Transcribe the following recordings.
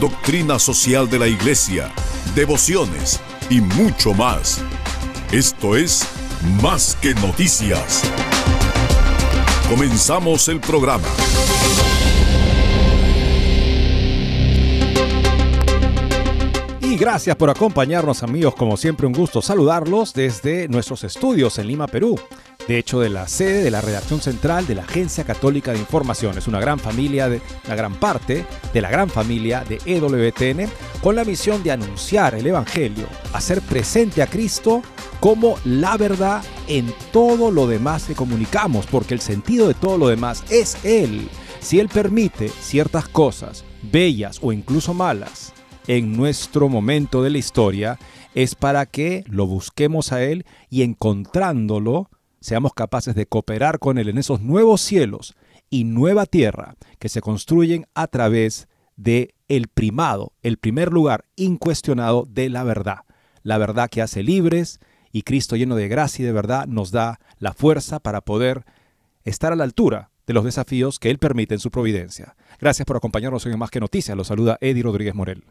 doctrina social de la Iglesia, devociones y mucho más. Esto es Más que noticias. Comenzamos el programa. Y gracias por acompañarnos amigos, como siempre un gusto saludarlos desde nuestros estudios en Lima, Perú. De hecho, de la sede de la redacción central de la Agencia Católica de Información. Es una gran familia, de, una gran parte de la gran familia de EWTN con la misión de anunciar el Evangelio, hacer presente a Cristo como la verdad en todo lo demás que comunicamos, porque el sentido de todo lo demás es Él. Si Él permite ciertas cosas, bellas o incluso malas, en nuestro momento de la historia, es para que lo busquemos a Él y encontrándolo, seamos capaces de cooperar con Él en esos nuevos cielos y nueva tierra que se construyen a través de el primado, el primer lugar incuestionado de la verdad. La verdad que hace libres y Cristo lleno de gracia y de verdad nos da la fuerza para poder estar a la altura de los desafíos que Él permite en su providencia. Gracias por acompañarnos hoy en Más que Noticias. Los saluda Eddie Rodríguez Morel.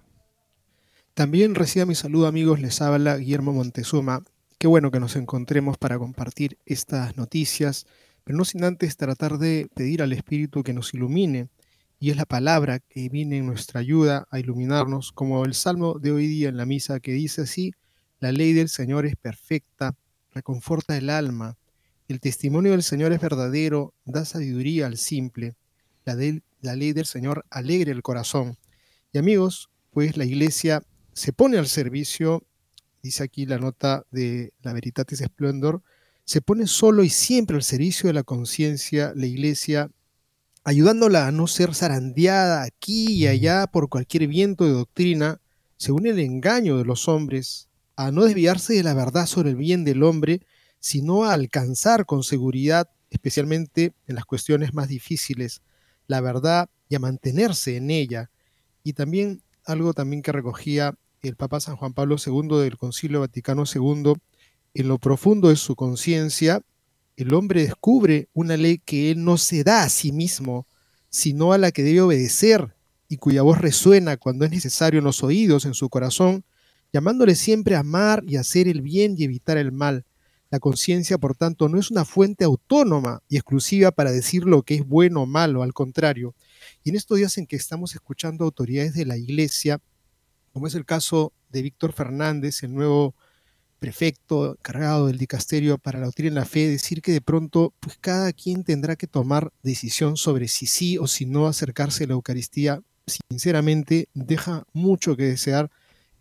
También reciba mi saludo amigos, les habla Guillermo Montezuma. Qué bueno que nos encontremos para compartir estas noticias, pero no sin antes tratar de pedir al Espíritu que nos ilumine. Y es la palabra que viene en nuestra ayuda a iluminarnos, como el salmo de hoy día en la misa que dice así, la ley del Señor es perfecta, reconforta el alma, el testimonio del Señor es verdadero, da sabiduría al simple, la, la ley del Señor alegra el corazón. Y amigos, pues la iglesia se pone al servicio dice aquí la nota de la Veritatis Splendor, se pone solo y siempre al servicio de la conciencia, la iglesia, ayudándola a no ser zarandeada aquí y allá por cualquier viento de doctrina, según el engaño de los hombres, a no desviarse de la verdad sobre el bien del hombre, sino a alcanzar con seguridad, especialmente en las cuestiones más difíciles, la verdad y a mantenerse en ella. Y también algo también que recogía el Papa San Juan Pablo II del Concilio Vaticano II, en lo profundo de su conciencia, el hombre descubre una ley que él no se da a sí mismo, sino a la que debe obedecer y cuya voz resuena cuando es necesario en los oídos, en su corazón, llamándole siempre a amar y hacer el bien y evitar el mal. La conciencia, por tanto, no es una fuente autónoma y exclusiva para decir lo que es bueno o malo, al contrario. Y en estos días en que estamos escuchando autoridades de la Iglesia como es el caso de Víctor Fernández, el nuevo prefecto encargado del dicasterio para la doctrina en la fe, decir que de pronto pues cada quien tendrá que tomar decisión sobre si sí o si no acercarse a la Eucaristía, sinceramente deja mucho que desear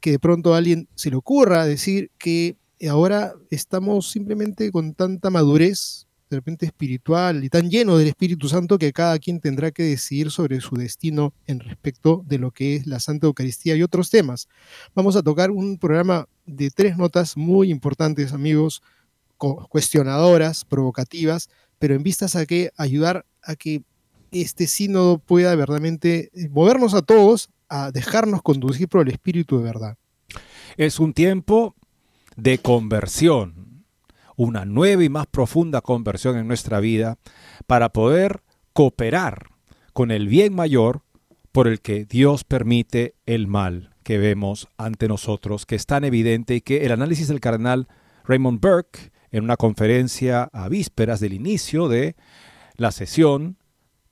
que de pronto a alguien se le ocurra decir que ahora estamos simplemente con tanta madurez de repente espiritual y tan lleno del Espíritu Santo que cada quien tendrá que decidir sobre su destino en respecto de lo que es la Santa Eucaristía y otros temas. Vamos a tocar un programa de tres notas muy importantes, amigos, cuestionadoras, provocativas, pero en vistas a que ayudar a que este sínodo pueda verdaderamente movernos a todos a dejarnos conducir por el Espíritu de verdad. Es un tiempo de conversión, una nueva y más profunda conversión en nuestra vida para poder cooperar con el bien mayor por el que Dios permite el mal que vemos ante nosotros, que es tan evidente y que el análisis del cardenal Raymond Burke en una conferencia a vísperas del inicio de la sesión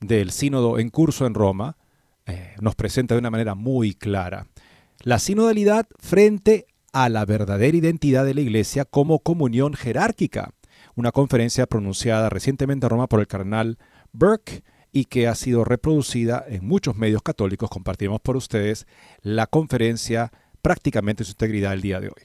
del sínodo en curso en Roma, eh, nos presenta de una manera muy clara. La sinodalidad frente a la verdadera identidad de la Iglesia como comunión jerárquica, una conferencia pronunciada recientemente en Roma por el cardenal Burke y que ha sido reproducida en muchos medios católicos. Compartimos por ustedes la conferencia prácticamente en su integridad el día de hoy.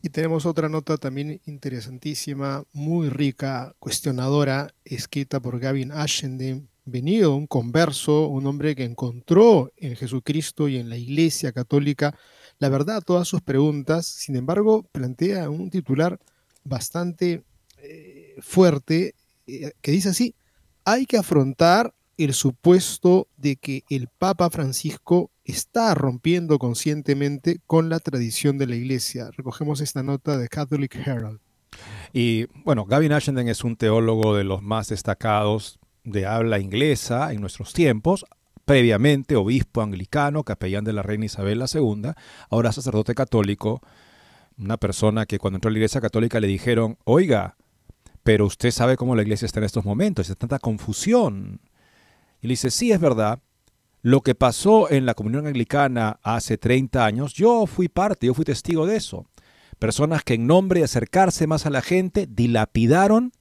Y tenemos otra nota también interesantísima, muy rica, cuestionadora, escrita por Gavin Ashenden, venido un converso, un hombre que encontró en Jesucristo y en la Iglesia Católica la verdad a todas sus preguntas. Sin embargo, plantea un titular bastante eh, fuerte eh, que dice así, hay que afrontar el supuesto de que el Papa Francisco está rompiendo conscientemente con la tradición de la Iglesia. Recogemos esta nota de Catholic Herald. Y bueno, Gavin Ashenden es un teólogo de los más destacados de habla inglesa en nuestros tiempos, previamente obispo anglicano, capellán de la reina Isabel II, ahora sacerdote católico, una persona que cuando entró a la iglesia católica le dijeron, oiga, pero usted sabe cómo la iglesia está en estos momentos, hay tanta confusión. Y le dice, sí, es verdad, lo que pasó en la comunión anglicana hace 30 años, yo fui parte, yo fui testigo de eso. Personas que en nombre de acercarse más a la gente dilapidaron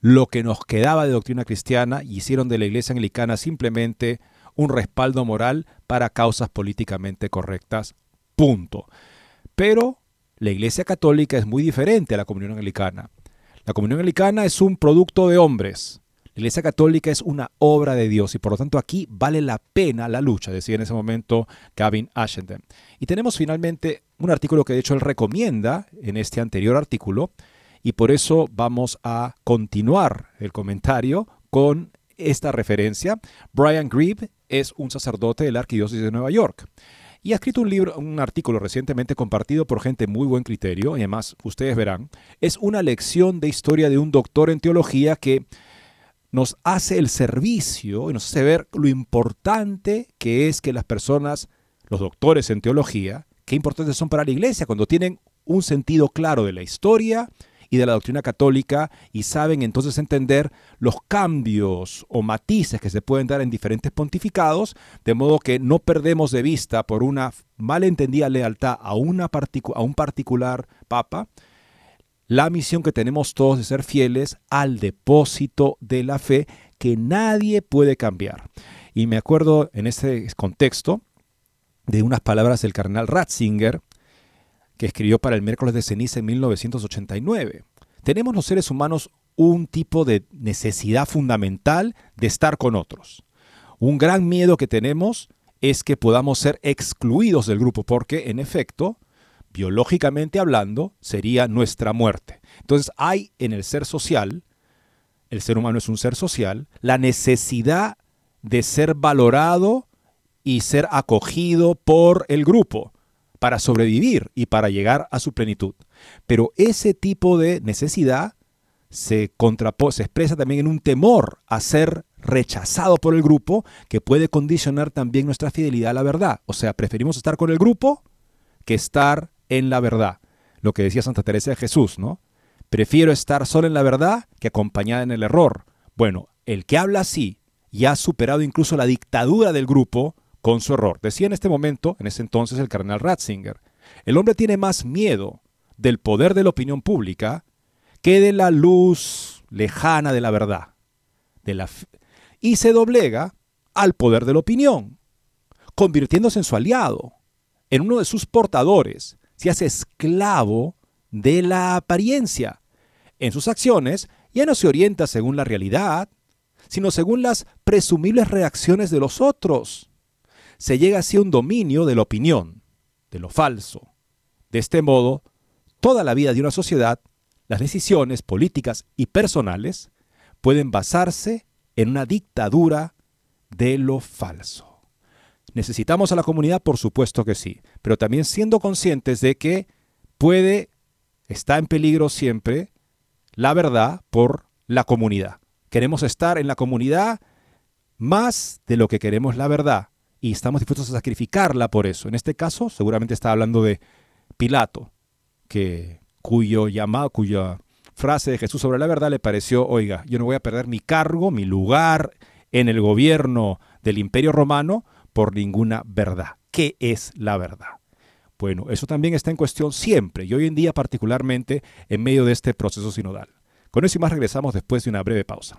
lo que nos quedaba de doctrina cristiana y hicieron de la iglesia anglicana simplemente un respaldo moral para causas políticamente correctas. Punto. Pero la iglesia católica es muy diferente a la comunión anglicana. La comunión anglicana es un producto de hombres. La iglesia católica es una obra de Dios y por lo tanto aquí vale la pena la lucha, decía en ese momento Gavin Ashenden. Y tenemos finalmente un artículo que de hecho él recomienda en este anterior artículo y por eso vamos a continuar el comentario con esta referencia. Brian Grieve es un sacerdote de la Arquidiócesis de Nueva York y ha escrito un libro, un artículo recientemente compartido por gente muy buen criterio, y además ustedes verán, es una lección de historia de un doctor en teología que nos hace el servicio y nos hace ver lo importante que es que las personas, los doctores en teología, qué importantes son para la iglesia cuando tienen un sentido claro de la historia y de la doctrina católica y saben entonces entender los cambios o matices que se pueden dar en diferentes pontificados, de modo que no perdemos de vista por una malentendida lealtad a, una a un particular papa, la misión que tenemos todos de ser fieles al depósito de la fe que nadie puede cambiar. Y me acuerdo en ese contexto de unas palabras del cardenal Ratzinger, que escribió para el miércoles de ceniza en 1989. Tenemos los seres humanos un tipo de necesidad fundamental de estar con otros. Un gran miedo que tenemos es que podamos ser excluidos del grupo, porque en efecto, biológicamente hablando, sería nuestra muerte. Entonces hay en el ser social, el ser humano es un ser social, la necesidad de ser valorado y ser acogido por el grupo para sobrevivir y para llegar a su plenitud. Pero ese tipo de necesidad se, expresa también en un temor a ser rechazado por el grupo que puede condicionar también nuestra fidelidad a la verdad. O sea, preferimos estar con el grupo que estar en la verdad. Lo que decía Santa Teresa de Jesús, ¿no? Prefiero estar solo en la verdad que acompañada en el error. Bueno, el que habla así y ha superado incluso la dictadura del grupo, con su error. Decía en este momento, en ese entonces, el cardenal Ratzinger, el hombre tiene más miedo del poder de la opinión pública que de la luz lejana de la verdad. De la y se doblega al poder de la opinión, convirtiéndose en su aliado, en uno de sus portadores, se hace esclavo de la apariencia. En sus acciones ya no se orienta según la realidad, sino según las presumibles reacciones de los otros se llega así a un dominio de la opinión, de lo falso. De este modo, toda la vida de una sociedad, las decisiones políticas y personales pueden basarse en una dictadura de lo falso. ¿Necesitamos a la comunidad? Por supuesto que sí, pero también siendo conscientes de que puede, está en peligro siempre la verdad por la comunidad. Queremos estar en la comunidad más de lo que queremos la verdad y estamos dispuestos a sacrificarla por eso. En este caso, seguramente está hablando de Pilato, que, cuyo llamado, cuya frase de Jesús sobre la verdad le pareció, oiga, yo no voy a perder mi cargo, mi lugar en el gobierno del imperio romano por ninguna verdad. ¿Qué es la verdad? Bueno, eso también está en cuestión siempre y hoy en día particularmente en medio de este proceso sinodal. Con eso y más regresamos después de una breve pausa.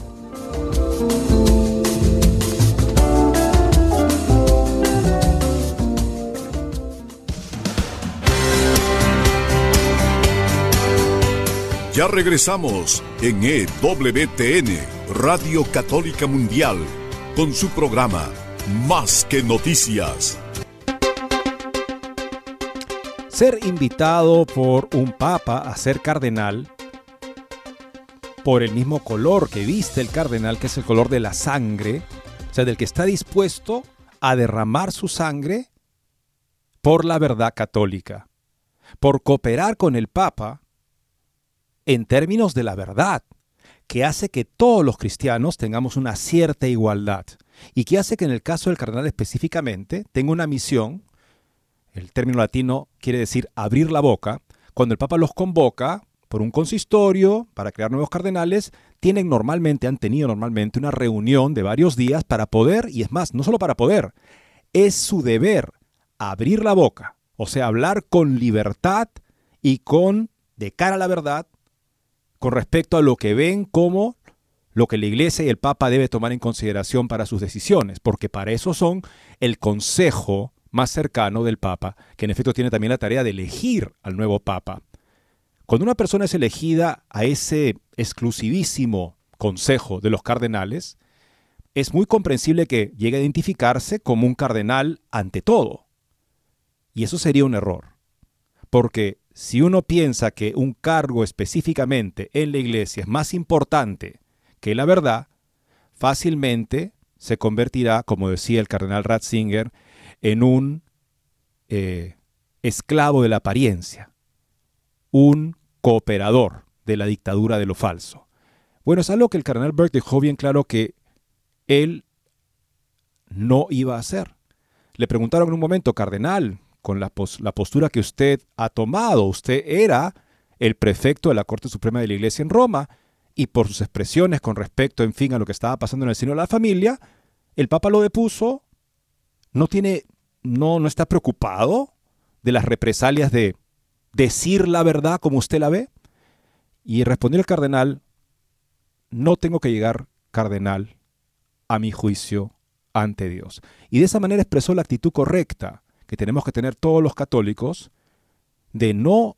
Ya regresamos en EWTN, Radio Católica Mundial, con su programa Más que Noticias. Ser invitado por un papa a ser cardenal, por el mismo color que viste el cardenal, que es el color de la sangre, o sea, del que está dispuesto a derramar su sangre por la verdad católica, por cooperar con el papa, en términos de la verdad, que hace que todos los cristianos tengamos una cierta igualdad y que hace que en el caso del cardenal específicamente tenga una misión, el término latino quiere decir abrir la boca, cuando el Papa los convoca por un consistorio para crear nuevos cardenales, tienen normalmente, han tenido normalmente una reunión de varios días para poder, y es más, no solo para poder, es su deber abrir la boca, o sea, hablar con libertad y con, de cara a la verdad, con respecto a lo que ven como lo que la Iglesia y el Papa debe tomar en consideración para sus decisiones, porque para eso son el consejo más cercano del Papa, que en efecto tiene también la tarea de elegir al nuevo Papa. Cuando una persona es elegida a ese exclusivísimo consejo de los cardenales, es muy comprensible que llegue a identificarse como un cardenal ante todo. Y eso sería un error, porque si uno piensa que un cargo específicamente en la iglesia es más importante que la verdad, fácilmente se convertirá, como decía el cardenal Ratzinger, en un eh, esclavo de la apariencia, un cooperador de la dictadura de lo falso. Bueno, es algo que el cardenal Burke dejó bien claro que él no iba a hacer. Le preguntaron en un momento, cardenal, con la, postura que usted ha tomado. Usted era el prefecto de la Corte Suprema de la Iglesia en Roma y por sus expresiones con respecto, en fin, a lo que estaba pasando en el seno de la familia, el Papa lo depuso, no tiene, no, no está preocupado de las represalias de decir la verdad como usted la ve. Y respondió el cardenal, no tengo que llegar, cardenal, a mi juicio ante Dios. Y de esa manera expresó la actitud correcta que tenemos que tener todos los católicos de no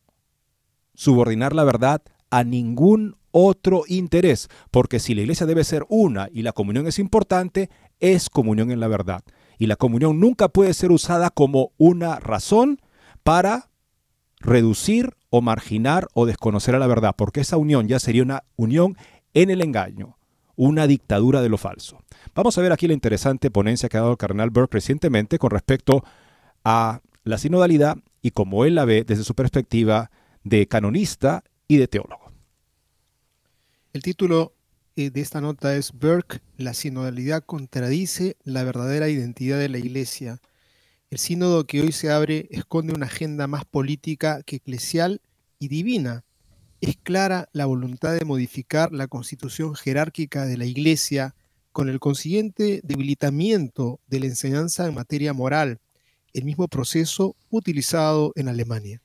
subordinar la verdad a ningún otro interés, porque si la iglesia debe ser una y la comunión es importante, es comunión en la verdad. Y la comunión nunca puede ser usada como una razón para reducir o marginar o desconocer a la verdad, porque esa unión ya sería una unión en el engaño, una dictadura de lo falso. Vamos a ver aquí la interesante ponencia que ha dado el cardenal Burke recientemente con respecto a la sinodalidad y como él la ve desde su perspectiva de canonista y de teólogo. El título eh, de esta nota es Burke, la sinodalidad contradice la verdadera identidad de la Iglesia. El sínodo que hoy se abre esconde una agenda más política que eclesial y divina. Es clara la voluntad de modificar la constitución jerárquica de la Iglesia con el consiguiente debilitamiento de la enseñanza en materia moral el mismo proceso utilizado en Alemania.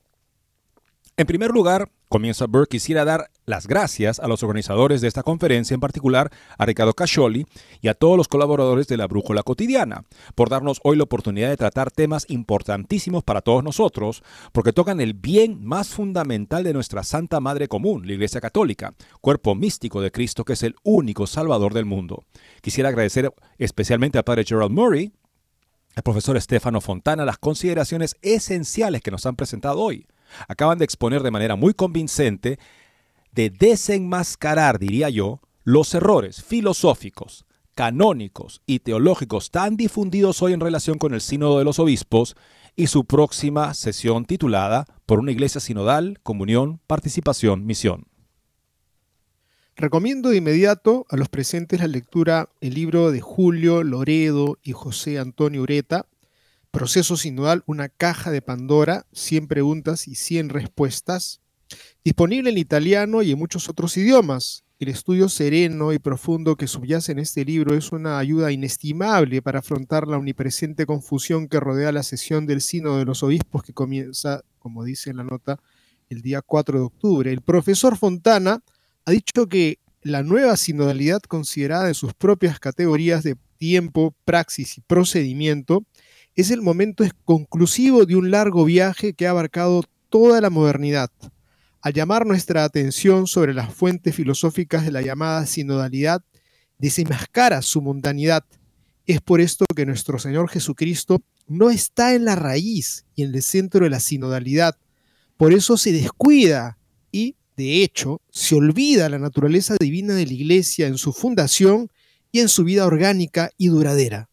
En primer lugar, comienza Burke, quisiera dar las gracias a los organizadores de esta conferencia, en particular a Ricardo Cascioli y a todos los colaboradores de la Brújula Cotidiana, por darnos hoy la oportunidad de tratar temas importantísimos para todos nosotros, porque tocan el bien más fundamental de nuestra Santa Madre Común, la Iglesia Católica, cuerpo místico de Cristo que es el único Salvador del mundo. Quisiera agradecer especialmente al Padre Gerald Murray, al profesor Estefano Fontana, las consideraciones esenciales que nos han presentado hoy acaban de exponer de manera muy convincente de desenmascarar, diría yo, los errores filosóficos, canónicos y teológicos tan difundidos hoy en relación con el Sínodo de los Obispos y su próxima sesión titulada Por una Iglesia Sinodal, Comunión, Participación, Misión. Recomiendo de inmediato a los presentes la lectura el libro de Julio Loredo y José Antonio Ureta, Proceso sinodal, una caja de Pandora, 100 preguntas y 100 respuestas, disponible en italiano y en muchos otros idiomas. El estudio sereno y profundo que subyace en este libro es una ayuda inestimable para afrontar la omnipresente confusión que rodea la sesión del Sínodo de los Obispos que comienza, como dice en la nota, el día 4 de octubre. El profesor Fontana ha dicho que la nueva sinodalidad considerada en sus propias categorías de tiempo, praxis y procedimiento es el momento conclusivo de un largo viaje que ha abarcado toda la modernidad. Al llamar nuestra atención sobre las fuentes filosóficas de la llamada sinodalidad, desenmascara su mundanidad. Es por esto que nuestro Señor Jesucristo no está en la raíz y en el centro de la sinodalidad. Por eso se descuida y, de hecho, se olvida la naturaleza divina de la Iglesia en su fundación y en su vida orgánica y duradera.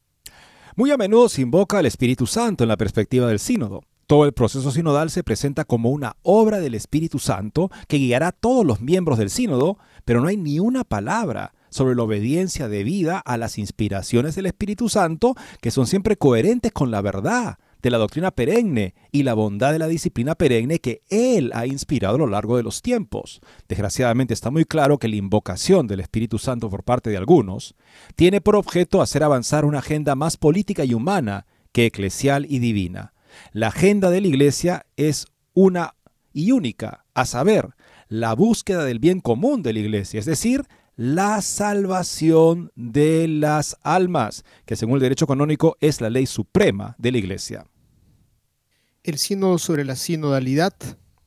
Muy a menudo se invoca al Espíritu Santo en la perspectiva del sínodo. Todo el proceso sinodal se presenta como una obra del Espíritu Santo que guiará a todos los miembros del sínodo, pero no hay ni una palabra sobre la obediencia debida a las inspiraciones del Espíritu Santo que son siempre coherentes con la verdad de la doctrina perenne y la bondad de la disciplina perenne que Él ha inspirado a lo largo de los tiempos. Desgraciadamente está muy claro que la invocación del Espíritu Santo por parte de algunos tiene por objeto hacer avanzar una agenda más política y humana que eclesial y divina. La agenda de la Iglesia es una y única, a saber, la búsqueda del bien común de la Iglesia, es decir, la salvación de las almas, que según el derecho canónico es la ley suprema de la Iglesia. El sínodo sobre la sinodalidad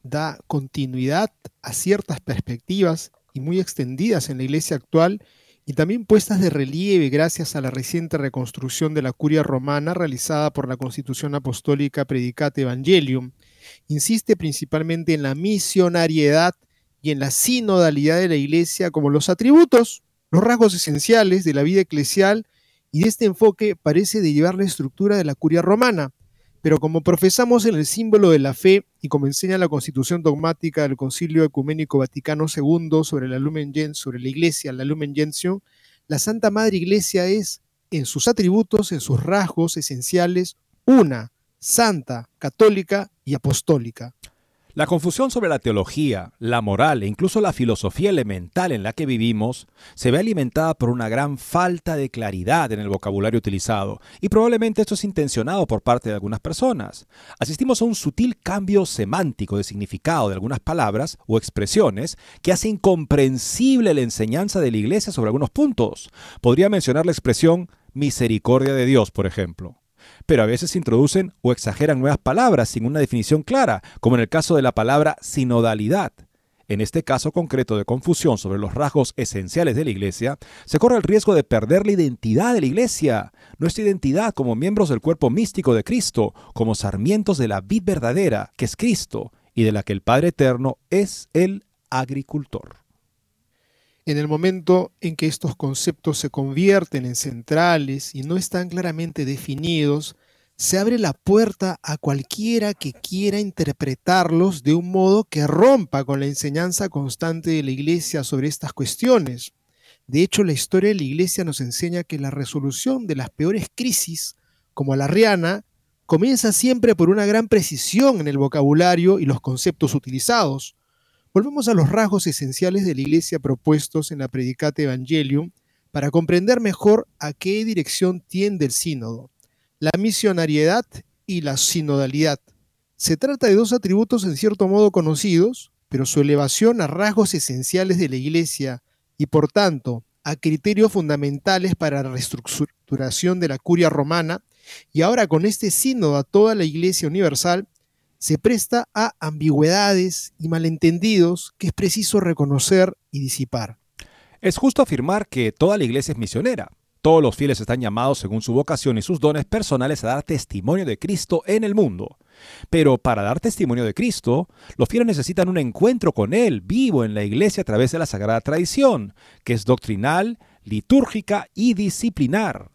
da continuidad a ciertas perspectivas y muy extendidas en la iglesia actual y también puestas de relieve gracias a la reciente reconstrucción de la curia romana realizada por la Constitución Apostólica Predicate Evangelium. Insiste principalmente en la misionariedad y en la sinodalidad de la iglesia como los atributos, los rasgos esenciales de la vida eclesial y este enfoque parece de llevar la estructura de la curia romana pero como profesamos en el símbolo de la fe y como enseña la constitución dogmática del Concilio Ecuménico Vaticano II sobre la Lumen sobre la Iglesia, la Lumen Gentium, la Santa Madre Iglesia es, en sus atributos, en sus rasgos esenciales, una, santa, católica y apostólica. La confusión sobre la teología, la moral e incluso la filosofía elemental en la que vivimos se ve alimentada por una gran falta de claridad en el vocabulario utilizado, y probablemente esto es intencionado por parte de algunas personas. Asistimos a un sutil cambio semántico de significado de algunas palabras o expresiones que hace incomprensible la enseñanza de la Iglesia sobre algunos puntos. Podría mencionar la expresión misericordia de Dios, por ejemplo pero a veces introducen o exageran nuevas palabras sin una definición clara, como en el caso de la palabra sinodalidad. En este caso concreto de confusión sobre los rasgos esenciales de la Iglesia, se corre el riesgo de perder la identidad de la Iglesia, nuestra identidad como miembros del cuerpo místico de Cristo, como sarmientos de la vid verdadera, que es Cristo, y de la que el Padre Eterno es el agricultor. En el momento en que estos conceptos se convierten en centrales y no están claramente definidos, se abre la puerta a cualquiera que quiera interpretarlos de un modo que rompa con la enseñanza constante de la Iglesia sobre estas cuestiones. De hecho, la historia de la Iglesia nos enseña que la resolución de las peores crisis, como la riana, comienza siempre por una gran precisión en el vocabulario y los conceptos utilizados. Volvemos a los rasgos esenciales de la Iglesia propuestos en la Predicate Evangelium para comprender mejor a qué dirección tiende el sínodo. La misionariedad y la sinodalidad. Se trata de dos atributos en cierto modo conocidos, pero su elevación a rasgos esenciales de la Iglesia y por tanto a criterios fundamentales para la reestructuración de la curia romana y ahora con este sínodo a toda la Iglesia universal, se presta a ambigüedades y malentendidos que es preciso reconocer y disipar. Es justo afirmar que toda la iglesia es misionera. Todos los fieles están llamados según su vocación y sus dones personales a dar testimonio de Cristo en el mundo. Pero para dar testimonio de Cristo, los fieles necesitan un encuentro con Él vivo en la iglesia a través de la sagrada tradición, que es doctrinal, litúrgica y disciplinar.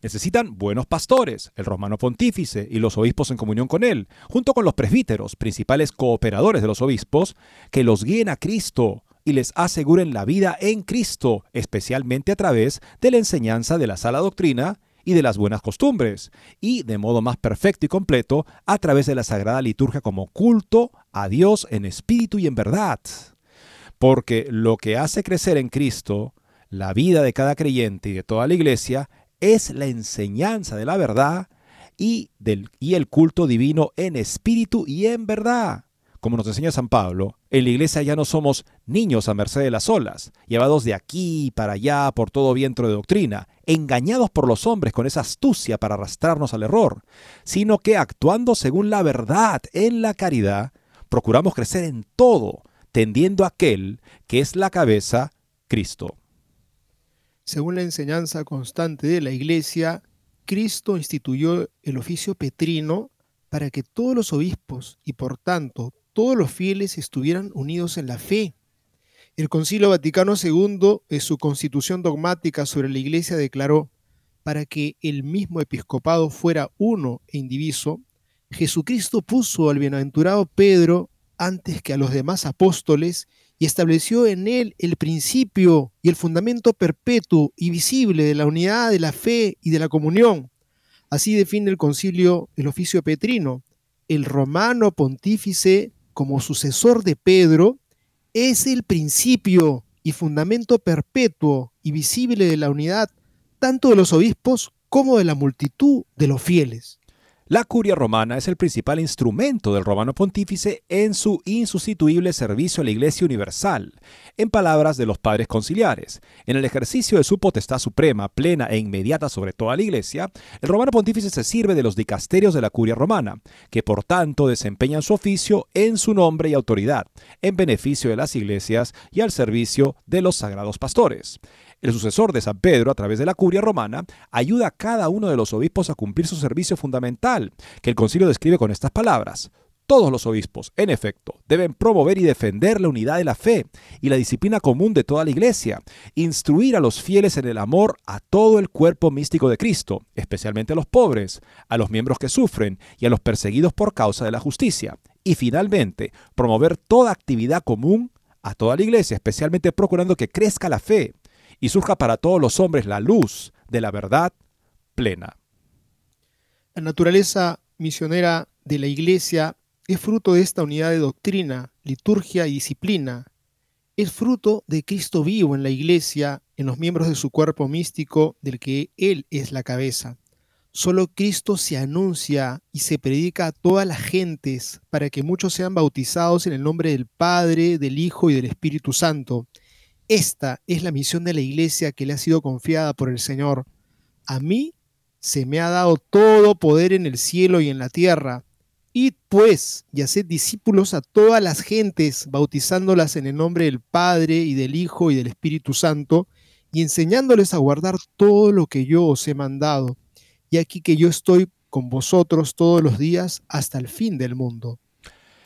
Necesitan buenos pastores, el romano pontífice y los obispos en comunión con él, junto con los presbíteros, principales cooperadores de los obispos, que los guíen a Cristo y les aseguren la vida en Cristo, especialmente a través de la enseñanza de la sala doctrina y de las buenas costumbres, y de modo más perfecto y completo a través de la sagrada liturgia como culto a Dios en espíritu y en verdad. Porque lo que hace crecer en Cristo la vida de cada creyente y de toda la iglesia es la enseñanza de la verdad y, del, y el culto divino en espíritu y en verdad. Como nos enseña San Pablo, en la iglesia ya no somos niños a merced de las olas, llevados de aquí para allá por todo viento de doctrina, engañados por los hombres con esa astucia para arrastrarnos al error, sino que actuando según la verdad en la caridad, procuramos crecer en todo, tendiendo a aquel que es la cabeza, Cristo. Según la enseñanza constante de la Iglesia, Cristo instituyó el oficio petrino para que todos los obispos y por tanto todos los fieles estuvieran unidos en la fe. El Concilio Vaticano II, en su constitución dogmática sobre la Iglesia, declaró, para que el mismo episcopado fuera uno e indiviso, Jesucristo puso al bienaventurado Pedro antes que a los demás apóstoles y estableció en él el principio y el fundamento perpetuo y visible de la unidad de la fe y de la comunión. Así define el concilio el oficio petrino. El romano pontífice, como sucesor de Pedro, es el principio y fundamento perpetuo y visible de la unidad tanto de los obispos como de la multitud de los fieles. La curia romana es el principal instrumento del romano pontífice en su insustituible servicio a la Iglesia Universal, en palabras de los padres conciliares. En el ejercicio de su potestad suprema, plena e inmediata sobre toda la Iglesia, el romano pontífice se sirve de los dicasterios de la curia romana, que por tanto desempeñan su oficio en su nombre y autoridad, en beneficio de las iglesias y al servicio de los sagrados pastores. El sucesor de San Pedro, a través de la curia romana, ayuda a cada uno de los obispos a cumplir su servicio fundamental, que el concilio describe con estas palabras. Todos los obispos, en efecto, deben promover y defender la unidad de la fe y la disciplina común de toda la Iglesia, instruir a los fieles en el amor a todo el cuerpo místico de Cristo, especialmente a los pobres, a los miembros que sufren y a los perseguidos por causa de la justicia, y finalmente, promover toda actividad común a toda la Iglesia, especialmente procurando que crezca la fe, y surja para todos los hombres la luz de la verdad plena. La naturaleza misionera de la Iglesia es fruto de esta unidad de doctrina, liturgia y disciplina. Es fruto de Cristo vivo en la Iglesia, en los miembros de su cuerpo místico del que Él es la cabeza. Solo Cristo se anuncia y se predica a todas las gentes para que muchos sean bautizados en el nombre del Padre, del Hijo y del Espíritu Santo esta es la misión de la iglesia que le ha sido confiada por el Señor. A mí se me ha dado todo poder en el cielo y en la tierra. Id pues y haced discípulos a todas las gentes, bautizándolas en el nombre del Padre y del Hijo y del Espíritu Santo, y enseñándoles a guardar todo lo que yo os he mandado. Y aquí que yo estoy con vosotros todos los días hasta el fin del mundo.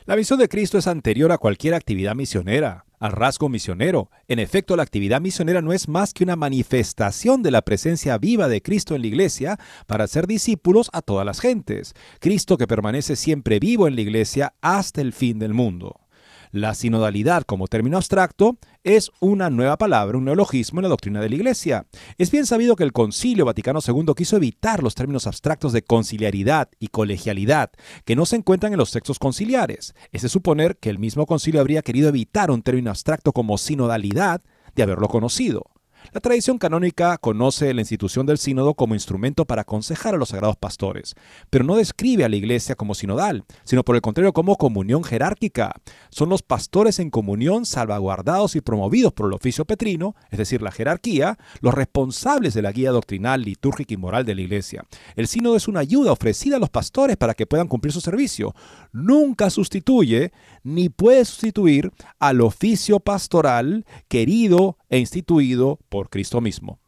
La misión de Cristo es anterior a cualquier actividad misionera al rasgo misionero. En efecto, la actividad misionera no es más que una manifestación de la presencia viva de Cristo en la iglesia para ser discípulos a todas las gentes. Cristo que permanece siempre vivo en la iglesia hasta el fin del mundo. La sinodalidad como término abstracto es una nueva palabra, un neologismo en la doctrina de la Iglesia. Es bien sabido que el Concilio Vaticano II quiso evitar los términos abstractos de conciliaridad y colegialidad, que no se encuentran en los textos conciliares. Es de suponer que el mismo concilio habría querido evitar un término abstracto como sinodalidad de haberlo conocido. La tradición canónica conoce la institución del sínodo como instrumento para aconsejar a los sagrados pastores, pero no describe a la iglesia como sinodal, sino por el contrario como comunión jerárquica. Son los pastores en comunión salvaguardados y promovidos por el oficio petrino, es decir, la jerarquía, los responsables de la guía doctrinal, litúrgica y moral de la iglesia. El sínodo es una ayuda ofrecida a los pastores para que puedan cumplir su servicio. Nunca sustituye ni puede sustituir al oficio pastoral querido e instituido por Cristo mismo.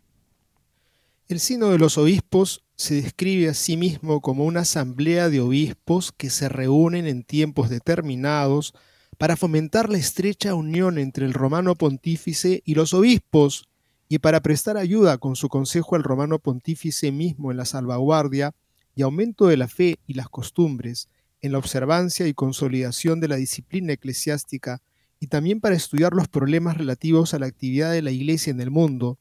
El Sínodo de los Obispos se describe a sí mismo como una asamblea de obispos que se reúnen en tiempos determinados para fomentar la estrecha unión entre el romano pontífice y los obispos y para prestar ayuda con su consejo al romano pontífice mismo en la salvaguardia y aumento de la fe y las costumbres, en la observancia y consolidación de la disciplina eclesiástica y también para estudiar los problemas relativos a la actividad de la Iglesia en el mundo,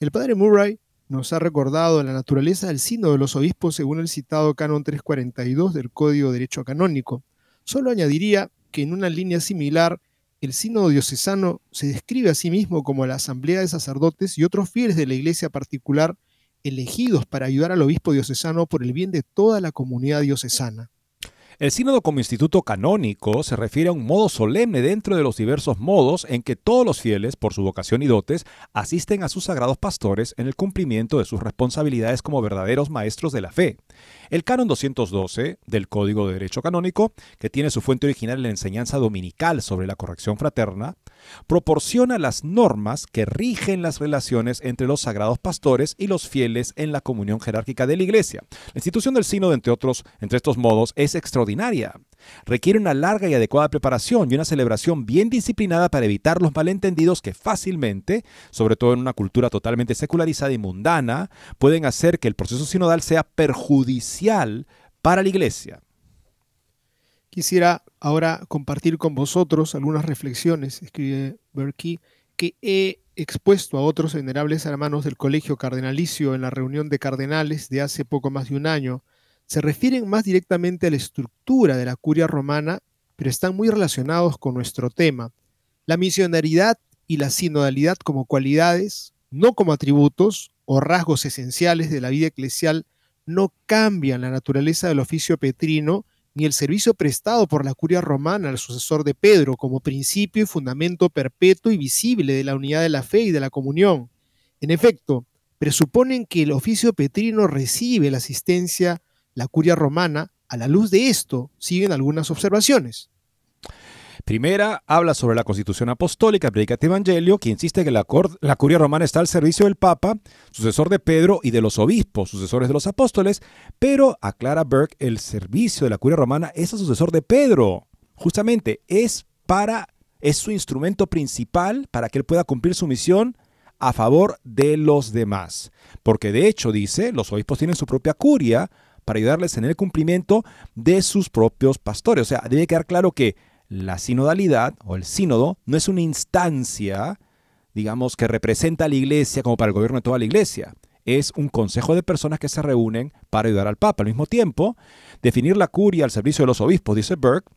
el padre Murray nos ha recordado la naturaleza del sínodo de los obispos según el citado canon 342 del Código de Derecho Canónico. Solo añadiría que en una línea similar, el sínodo diocesano se describe a sí mismo como la asamblea de sacerdotes y otros fieles de la iglesia particular elegidos para ayudar al obispo diocesano por el bien de toda la comunidad diocesana. El sínodo como instituto canónico se refiere a un modo solemne dentro de los diversos modos en que todos los fieles, por su vocación y dotes, asisten a sus sagrados pastores en el cumplimiento de sus responsabilidades como verdaderos maestros de la fe. El canon 212 del Código de Derecho Canónico, que tiene su fuente original en la enseñanza dominical sobre la corrección fraterna, proporciona las normas que rigen las relaciones entre los sagrados pastores y los fieles en la comunión jerárquica de la Iglesia. La institución del sínodo, entre otros, entre estos modos, es extraordinaria. Requiere una larga y adecuada preparación y una celebración bien disciplinada para evitar los malentendidos que fácilmente, sobre todo en una cultura totalmente secularizada y mundana, pueden hacer que el proceso sinodal sea perjudicial para la Iglesia. Quisiera ahora compartir con vosotros algunas reflexiones, escribe Berkey, que he expuesto a otros venerables hermanos del Colegio Cardenalicio en la reunión de cardenales de hace poco más de un año, se refieren más directamente a la estructura de la curia romana, pero están muy relacionados con nuestro tema. La misionaridad y la sinodalidad como cualidades, no como atributos o rasgos esenciales de la vida eclesial, no cambian la naturaleza del oficio petrino ni el servicio prestado por la curia romana al sucesor de Pedro como principio y fundamento perpetuo y visible de la unidad de la fe y de la comunión. En efecto, presuponen que el oficio petrino recibe la asistencia la curia romana, a la luz de esto, siguen algunas observaciones. Primera, habla sobre la constitución apostólica, predica evangelio, que insiste que la, la, curia romana está al servicio del Papa, sucesor de Pedro, y de los obispos, sucesores de los apóstoles, pero aclara Burke, el servicio de la curia romana es el sucesor de Pedro. Justamente es para, es su instrumento principal para que él pueda cumplir su misión a favor de los demás. Porque de hecho, dice, los obispos tienen su propia curia, para ayudarles en el cumplimiento de sus propios pastores. O sea, debe quedar claro que la sinodalidad o el sínodo no es una instancia, digamos, que representa a la iglesia como para el gobierno de toda la iglesia. Es un consejo de personas que se reúnen para ayudar al Papa. Al mismo tiempo, definir la curia al servicio de los obispos, dice Burke,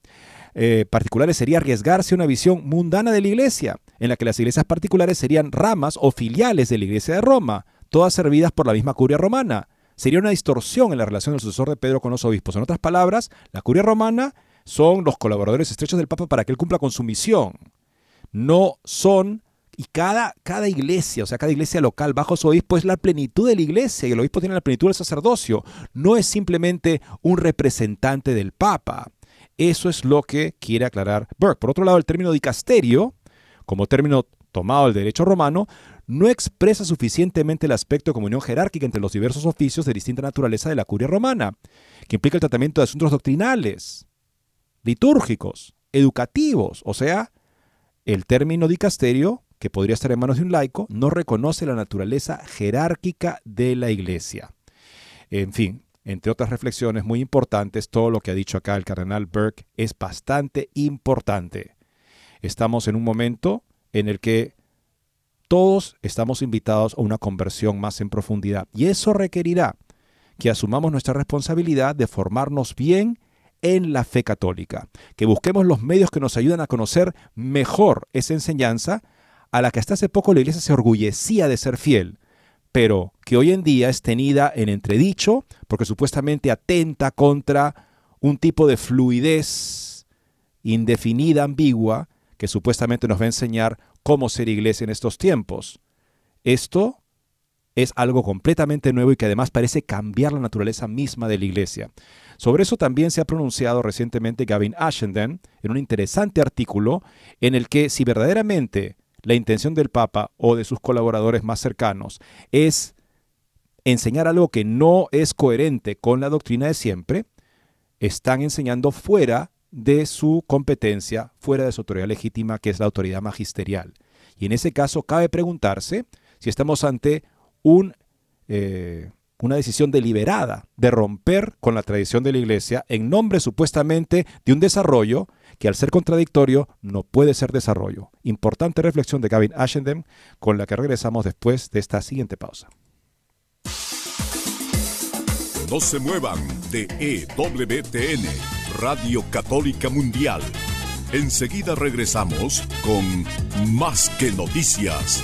eh, particulares sería arriesgarse a una visión mundana de la iglesia, en la que las iglesias particulares serían ramas o filiales de la iglesia de Roma, todas servidas por la misma curia romana sería una distorsión en la relación del sucesor de Pedro con los obispos. En otras palabras, la curia romana son los colaboradores estrechos del Papa para que él cumpla con su misión. No son, y cada, cada iglesia, o sea, cada iglesia local bajo su obispo es la plenitud de la iglesia y el obispo tiene la plenitud del sacerdocio. No es simplemente un representante del Papa. Eso es lo que quiere aclarar Burke. Por otro lado, el término dicasterio, como término tomado del derecho romano, no expresa suficientemente el aspecto de comunión jerárquica entre los diversos oficios de distinta naturaleza de la curia romana, que implica el tratamiento de asuntos doctrinales, litúrgicos, educativos, o sea, el término dicasterio, que podría estar en manos de un laico, no reconoce la naturaleza jerárquica de la iglesia. En fin, entre otras reflexiones muy importantes, todo lo que ha dicho acá el cardenal Burke es bastante importante. Estamos en un momento en el que todos estamos invitados a una conversión más en profundidad. Y eso requerirá que asumamos nuestra responsabilidad de formarnos bien en la fe católica, que busquemos los medios que nos ayudan a conocer mejor esa enseñanza, a la que hasta hace poco la iglesia se orgullecía de ser fiel, pero que hoy en día es tenida en entredicho porque supuestamente atenta contra un tipo de fluidez indefinida, ambigua, que supuestamente nos va a enseñar cómo ser iglesia en estos tiempos. Esto es algo completamente nuevo y que además parece cambiar la naturaleza misma de la iglesia. Sobre eso también se ha pronunciado recientemente Gavin Ashenden en un interesante artículo en el que si verdaderamente la intención del Papa o de sus colaboradores más cercanos es enseñar algo que no es coherente con la doctrina de siempre, están enseñando fuera de su competencia, fuera de su autoridad legítima, que es la autoridad magisterial. Y en ese caso cabe preguntarse si estamos ante un, eh, una decisión deliberada de romper con la tradición de la Iglesia en nombre supuestamente de un desarrollo que al ser contradictorio no puede ser desarrollo. Importante reflexión de Gavin Ashenden con la que regresamos después de esta siguiente pausa. No se muevan de EWTN, Radio Católica Mundial. Enseguida regresamos con Más que Noticias.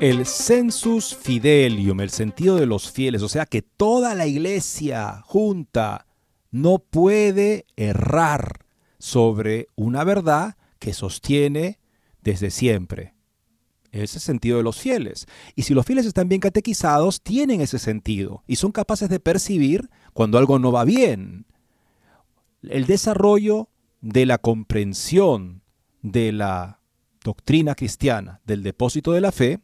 El sensus fidelium, el sentido de los fieles, o sea que toda la iglesia junta no puede errar sobre una verdad que sostiene desde siempre. Ese sentido de los fieles. Y si los fieles están bien catequizados, tienen ese sentido y son capaces de percibir cuando algo no va bien. El desarrollo de la comprensión de la doctrina cristiana, del depósito de la fe,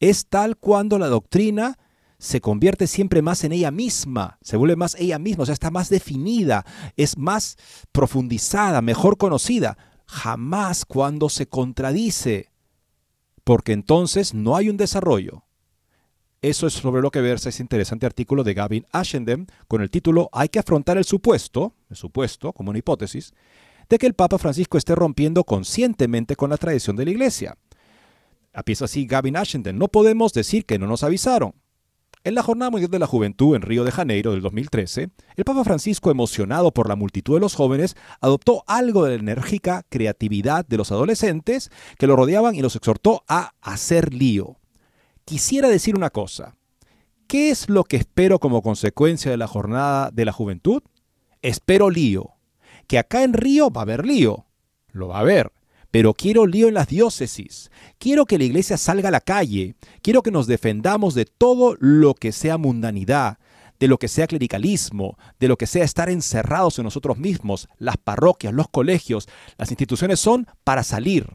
es tal cuando la doctrina se convierte siempre más en ella misma, se vuelve más ella misma, o sea, está más definida, es más profundizada, mejor conocida, jamás cuando se contradice, porque entonces no hay un desarrollo. Eso es sobre lo que versa ese interesante artículo de Gavin Ashenden con el título Hay que afrontar el supuesto, el supuesto como una hipótesis, de que el Papa Francisco esté rompiendo conscientemente con la tradición de la Iglesia. Empieza así Gavin Ashenden. No podemos decir que no nos avisaron. En la Jornada Mundial de la Juventud en Río de Janeiro del 2013, el Papa Francisco, emocionado por la multitud de los jóvenes, adoptó algo de la enérgica creatividad de los adolescentes que lo rodeaban y los exhortó a hacer lío. Quisiera decir una cosa. ¿Qué es lo que espero como consecuencia de la Jornada de la Juventud? Espero lío. Que acá en Río va a haber lío. Lo va a haber pero quiero lío en las diócesis. Quiero que la iglesia salga a la calle. Quiero que nos defendamos de todo lo que sea mundanidad, de lo que sea clericalismo, de lo que sea estar encerrados en nosotros mismos. Las parroquias, los colegios, las instituciones son para salir.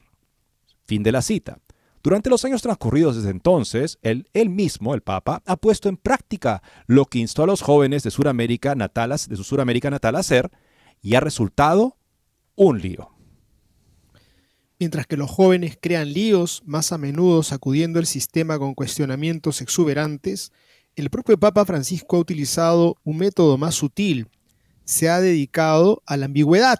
Fin de la cita. Durante los años transcurridos desde entonces, él, él, mismo, el Papa, ha puesto en práctica lo que instó a los jóvenes de Suramérica natal, de su Suramérica natal a hacer y ha resultado un lío. Mientras que los jóvenes crean líos, más a menudo sacudiendo el sistema con cuestionamientos exuberantes, el propio Papa Francisco ha utilizado un método más sutil, se ha dedicado a la ambigüedad.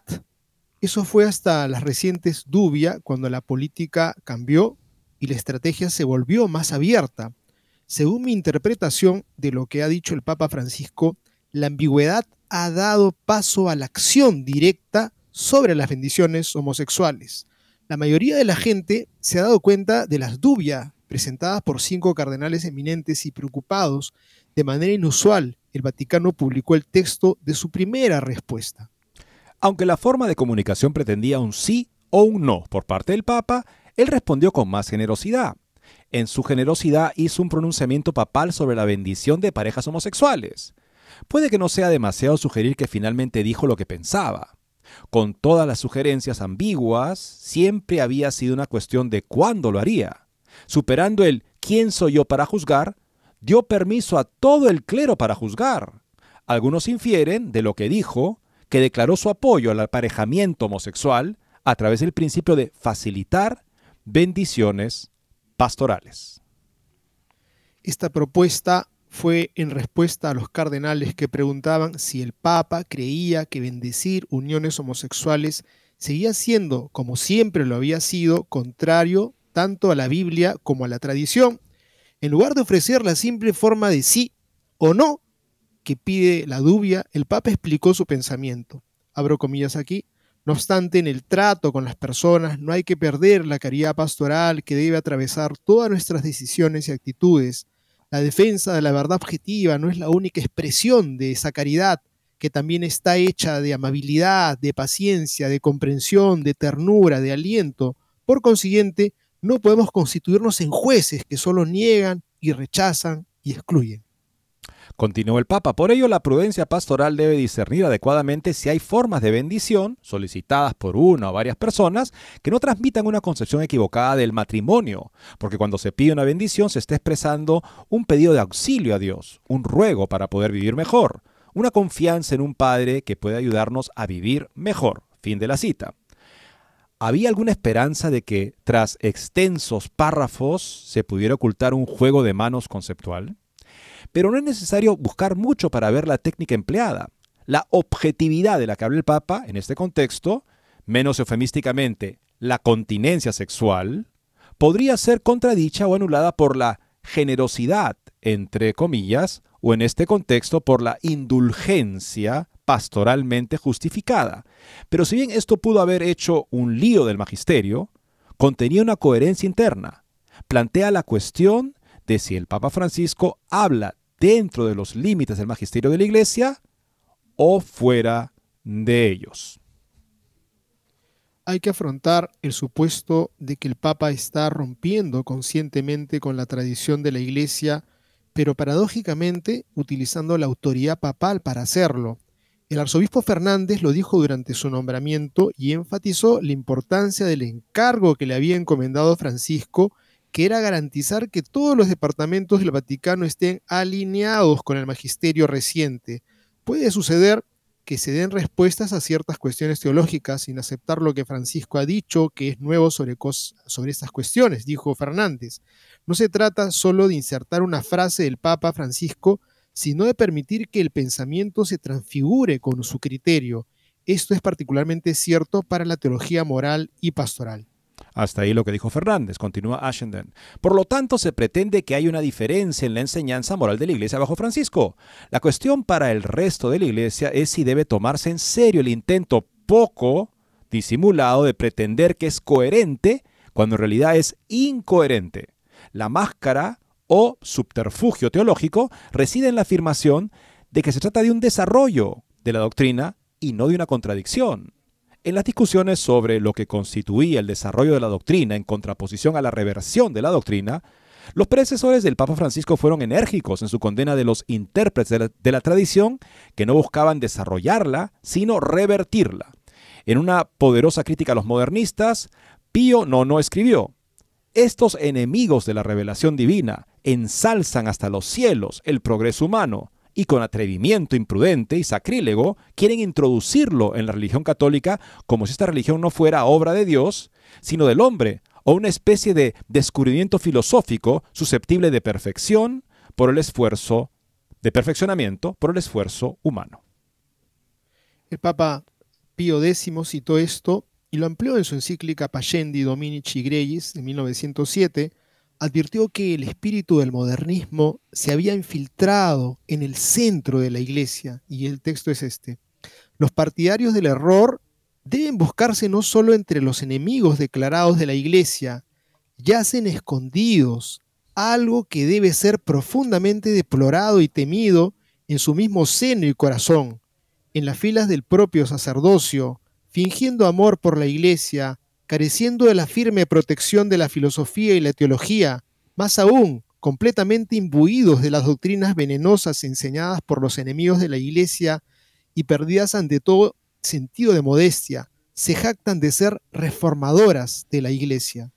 Eso fue hasta las recientes Dubia, cuando la política cambió y la estrategia se volvió más abierta. Según mi interpretación de lo que ha dicho el Papa Francisco, la ambigüedad ha dado paso a la acción directa sobre las bendiciones homosexuales. La mayoría de la gente se ha dado cuenta de las dubias presentadas por cinco cardenales eminentes y preocupados. De manera inusual, el Vaticano publicó el texto de su primera respuesta. Aunque la forma de comunicación pretendía un sí o un no por parte del Papa, él respondió con más generosidad. En su generosidad hizo un pronunciamiento papal sobre la bendición de parejas homosexuales. Puede que no sea demasiado sugerir que finalmente dijo lo que pensaba. Con todas las sugerencias ambiguas, siempre había sido una cuestión de cuándo lo haría. Superando el ¿quién soy yo para juzgar? dio permiso a todo el clero para juzgar. Algunos infieren de lo que dijo que declaró su apoyo al aparejamiento homosexual a través del principio de facilitar bendiciones pastorales. Esta propuesta fue en respuesta a los cardenales que preguntaban si el Papa creía que bendecir uniones homosexuales seguía siendo, como siempre lo había sido, contrario tanto a la Biblia como a la tradición, en lugar de ofrecer la simple forma de sí o no que pide la dubia, el Papa explicó su pensamiento. Abro comillas aquí. No obstante, en el trato con las personas no hay que perder la caridad pastoral que debe atravesar todas nuestras decisiones y actitudes la defensa de la verdad objetiva no es la única expresión de esa caridad, que también está hecha de amabilidad, de paciencia, de comprensión, de ternura, de aliento. Por consiguiente, no podemos constituirnos en jueces que solo niegan y rechazan y excluyen. Continuó el Papa, por ello la prudencia pastoral debe discernir adecuadamente si hay formas de bendición solicitadas por una o varias personas que no transmitan una concepción equivocada del matrimonio, porque cuando se pide una bendición se está expresando un pedido de auxilio a Dios, un ruego para poder vivir mejor, una confianza en un Padre que puede ayudarnos a vivir mejor. Fin de la cita. ¿Había alguna esperanza de que tras extensos párrafos se pudiera ocultar un juego de manos conceptual? Pero no es necesario buscar mucho para ver la técnica empleada. La objetividad de la que habla el Papa en este contexto, menos eufemísticamente, la continencia sexual, podría ser contradicha o anulada por la generosidad, entre comillas, o en este contexto por la indulgencia pastoralmente justificada. Pero si bien esto pudo haber hecho un lío del magisterio, contenía una coherencia interna. Plantea la cuestión de si el Papa Francisco habla dentro de los límites del magisterio de la Iglesia o fuera de ellos. Hay que afrontar el supuesto de que el Papa está rompiendo conscientemente con la tradición de la Iglesia, pero paradójicamente utilizando la autoridad papal para hacerlo. El arzobispo Fernández lo dijo durante su nombramiento y enfatizó la importancia del encargo que le había encomendado Francisco que era garantizar que todos los departamentos del Vaticano estén alineados con el magisterio reciente. Puede suceder que se den respuestas a ciertas cuestiones teológicas sin aceptar lo que Francisco ha dicho que es nuevo sobre, sobre estas cuestiones, dijo Fernández. No se trata solo de insertar una frase del Papa Francisco, sino de permitir que el pensamiento se transfigure con su criterio. Esto es particularmente cierto para la teología moral y pastoral. Hasta ahí lo que dijo Fernández, continúa Ashenden. Por lo tanto, se pretende que hay una diferencia en la enseñanza moral de la Iglesia bajo Francisco. La cuestión para el resto de la Iglesia es si debe tomarse en serio el intento poco disimulado de pretender que es coherente cuando en realidad es incoherente. La máscara o subterfugio teológico reside en la afirmación de que se trata de un desarrollo de la doctrina y no de una contradicción. En las discusiones sobre lo que constituía el desarrollo de la doctrina en contraposición a la reversión de la doctrina, los predecesores del Papa Francisco fueron enérgicos en su condena de los intérpretes de la, tradición que no buscaban desarrollarla, sino revertirla. En una poderosa crítica a los modernistas, Pío no escribió, estos enemigos de la revelación divina ensalzan hasta los cielos el progreso humano, y con atrevimiento imprudente y sacrílego quieren introducirlo en la religión católica como si esta religión no fuera obra de Dios, sino del hombre, o una especie de descubrimiento filosófico susceptible de perfección, por el esfuerzo de perfeccionamiento, por el esfuerzo humano. El Papa Pío X citó esto y lo amplió en su encíclica Payendi Dominici Gregis de 1907, advirtió que el espíritu del modernismo se había infiltrado en el centro de la iglesia, y el texto es este. Los partidarios del error deben buscarse no solo entre los enemigos declarados de la iglesia, yacen escondidos, algo que debe ser profundamente deplorado y temido en su mismo seno y corazón, en las filas del propio sacerdocio, fingiendo amor por la iglesia, careciendo de la firme protección de la filosofía y la teología, más aún, completamente imbuidos de las doctrinas venenosas enseñadas por los enemigos de la Iglesia y perdidas ante todo sentido de modestia, se jactan de ser reformadoras de la Iglesia.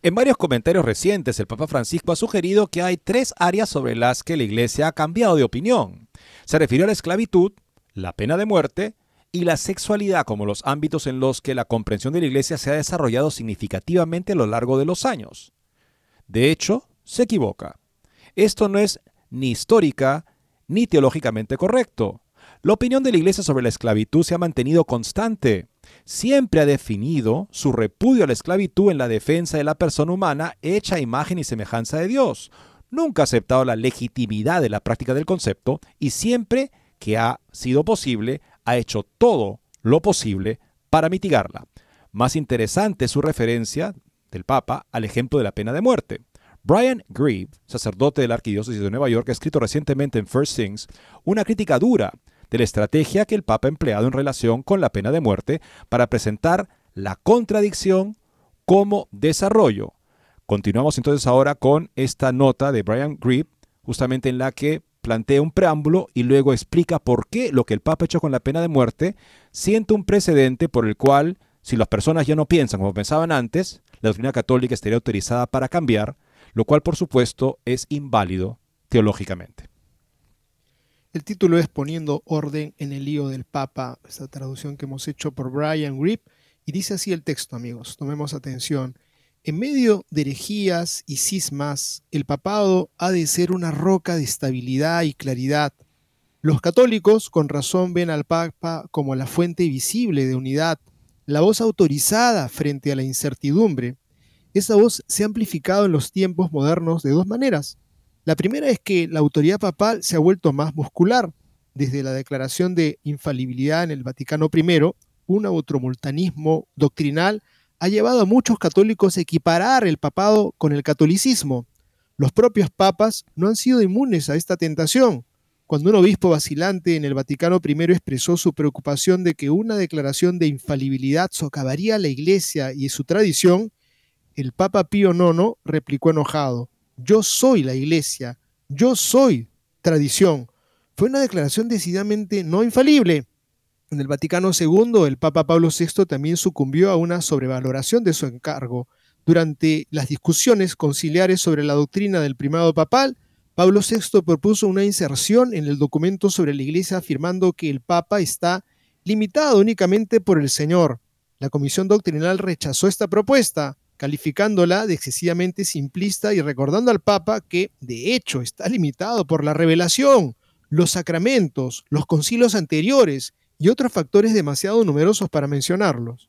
En varios comentarios recientes, el Papa Francisco ha sugerido que hay tres áreas sobre las que la Iglesia ha cambiado de opinión. Se refirió a la esclavitud, la pena de muerte y la sexualidad como los ámbitos en los que la comprensión de la Iglesia se ha desarrollado significativamente a lo largo de los años. De hecho, se equivoca. Esto no es ni histórica ni teológicamente correcto. La opinión de la Iglesia sobre la esclavitud se ha mantenido constante. Siempre ha definido su repudio a la esclavitud en la defensa de la persona humana hecha a imagen y semejanza de Dios. Nunca ha aceptado la legitimidad de la práctica del concepto y siempre que ha sido posible ha hecho todo lo posible para mitigarla. Más interesante es su referencia del Papa al ejemplo de la pena de muerte. Brian Grieve, sacerdote de la Arquidiócesis de Nueva York, ha escrito recientemente en First Things una crítica dura de la estrategia que el Papa ha empleado en relación con la pena de muerte para presentar la contradicción como desarrollo. Continuamos entonces ahora con esta nota de Brian Grieve, justamente en la que plantea un preámbulo y luego explica por qué lo que el Papa ha hecho con la pena de muerte siente un precedente por el cual, si las personas ya no piensan como pensaban antes, la doctrina católica estaría autorizada para cambiar, lo cual por supuesto es inválido teológicamente. El título es Poniendo orden en el lío del Papa, esta traducción que hemos hecho por Brian Grip, y dice así el texto, amigos, tomemos atención. En medio de herejías y cismas, el papado ha de ser una roca de estabilidad y claridad. Los católicos con razón ven al Papa como la fuente visible de unidad, la voz autorizada frente a la incertidumbre. Esa voz se ha amplificado en los tiempos modernos de dos maneras. La primera es que la autoridad papal se ha vuelto más muscular. Desde la declaración de infalibilidad en el Vaticano I, un automultanismo doctrinal ha llevado a muchos católicos a equiparar el papado con el catolicismo. Los propios papas no han sido inmunes a esta tentación. Cuando un obispo vacilante en el Vaticano I expresó su preocupación de que una declaración de infalibilidad socavaría la Iglesia y su tradición, el Papa Pío IX replicó enojado, yo soy la Iglesia, yo soy tradición. Fue una declaración decididamente no infalible, en el Vaticano II, el Papa Pablo VI también sucumbió a una sobrevaloración de su encargo. Durante las discusiones conciliares sobre la doctrina del primado papal, Pablo VI propuso una inserción en el documento sobre la Iglesia afirmando que el Papa está limitado únicamente por el Señor. La Comisión Doctrinal rechazó esta propuesta, calificándola de excesivamente simplista y recordando al Papa que, de hecho, está limitado por la revelación, los sacramentos, los concilios anteriores y otros factores demasiado numerosos para mencionarlos.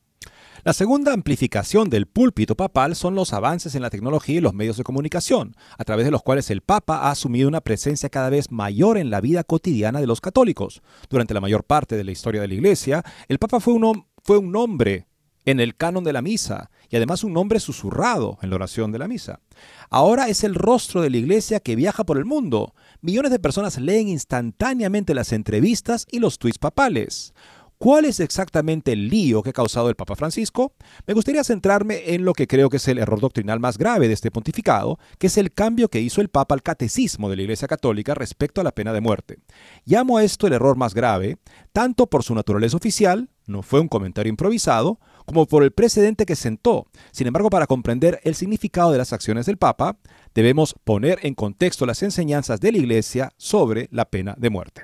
La segunda amplificación del púlpito papal son los avances en la tecnología y los medios de comunicación, a través de los cuales el Papa ha asumido una presencia cada vez mayor en la vida cotidiana de los católicos. Durante la mayor parte de la historia de la Iglesia, el Papa fue un, fue un nombre en el canon de la misa y además un nombre susurrado en la oración de la misa. Ahora es el rostro de la iglesia que viaja por el mundo. Millones de personas leen instantáneamente las entrevistas y los tweets papales. ¿Cuál es exactamente el lío que ha causado el Papa Francisco? Me gustaría centrarme en lo que creo que es el error doctrinal más grave de este pontificado, que es el cambio que hizo el Papa al catecismo de la Iglesia Católica respecto a la pena de muerte. Llamo a esto el error más grave, tanto por su naturaleza oficial, no fue un comentario improvisado, como por el precedente que sentó. Sin embargo, para comprender el significado de las acciones del Papa, debemos poner en contexto las enseñanzas de la Iglesia sobre la pena de muerte.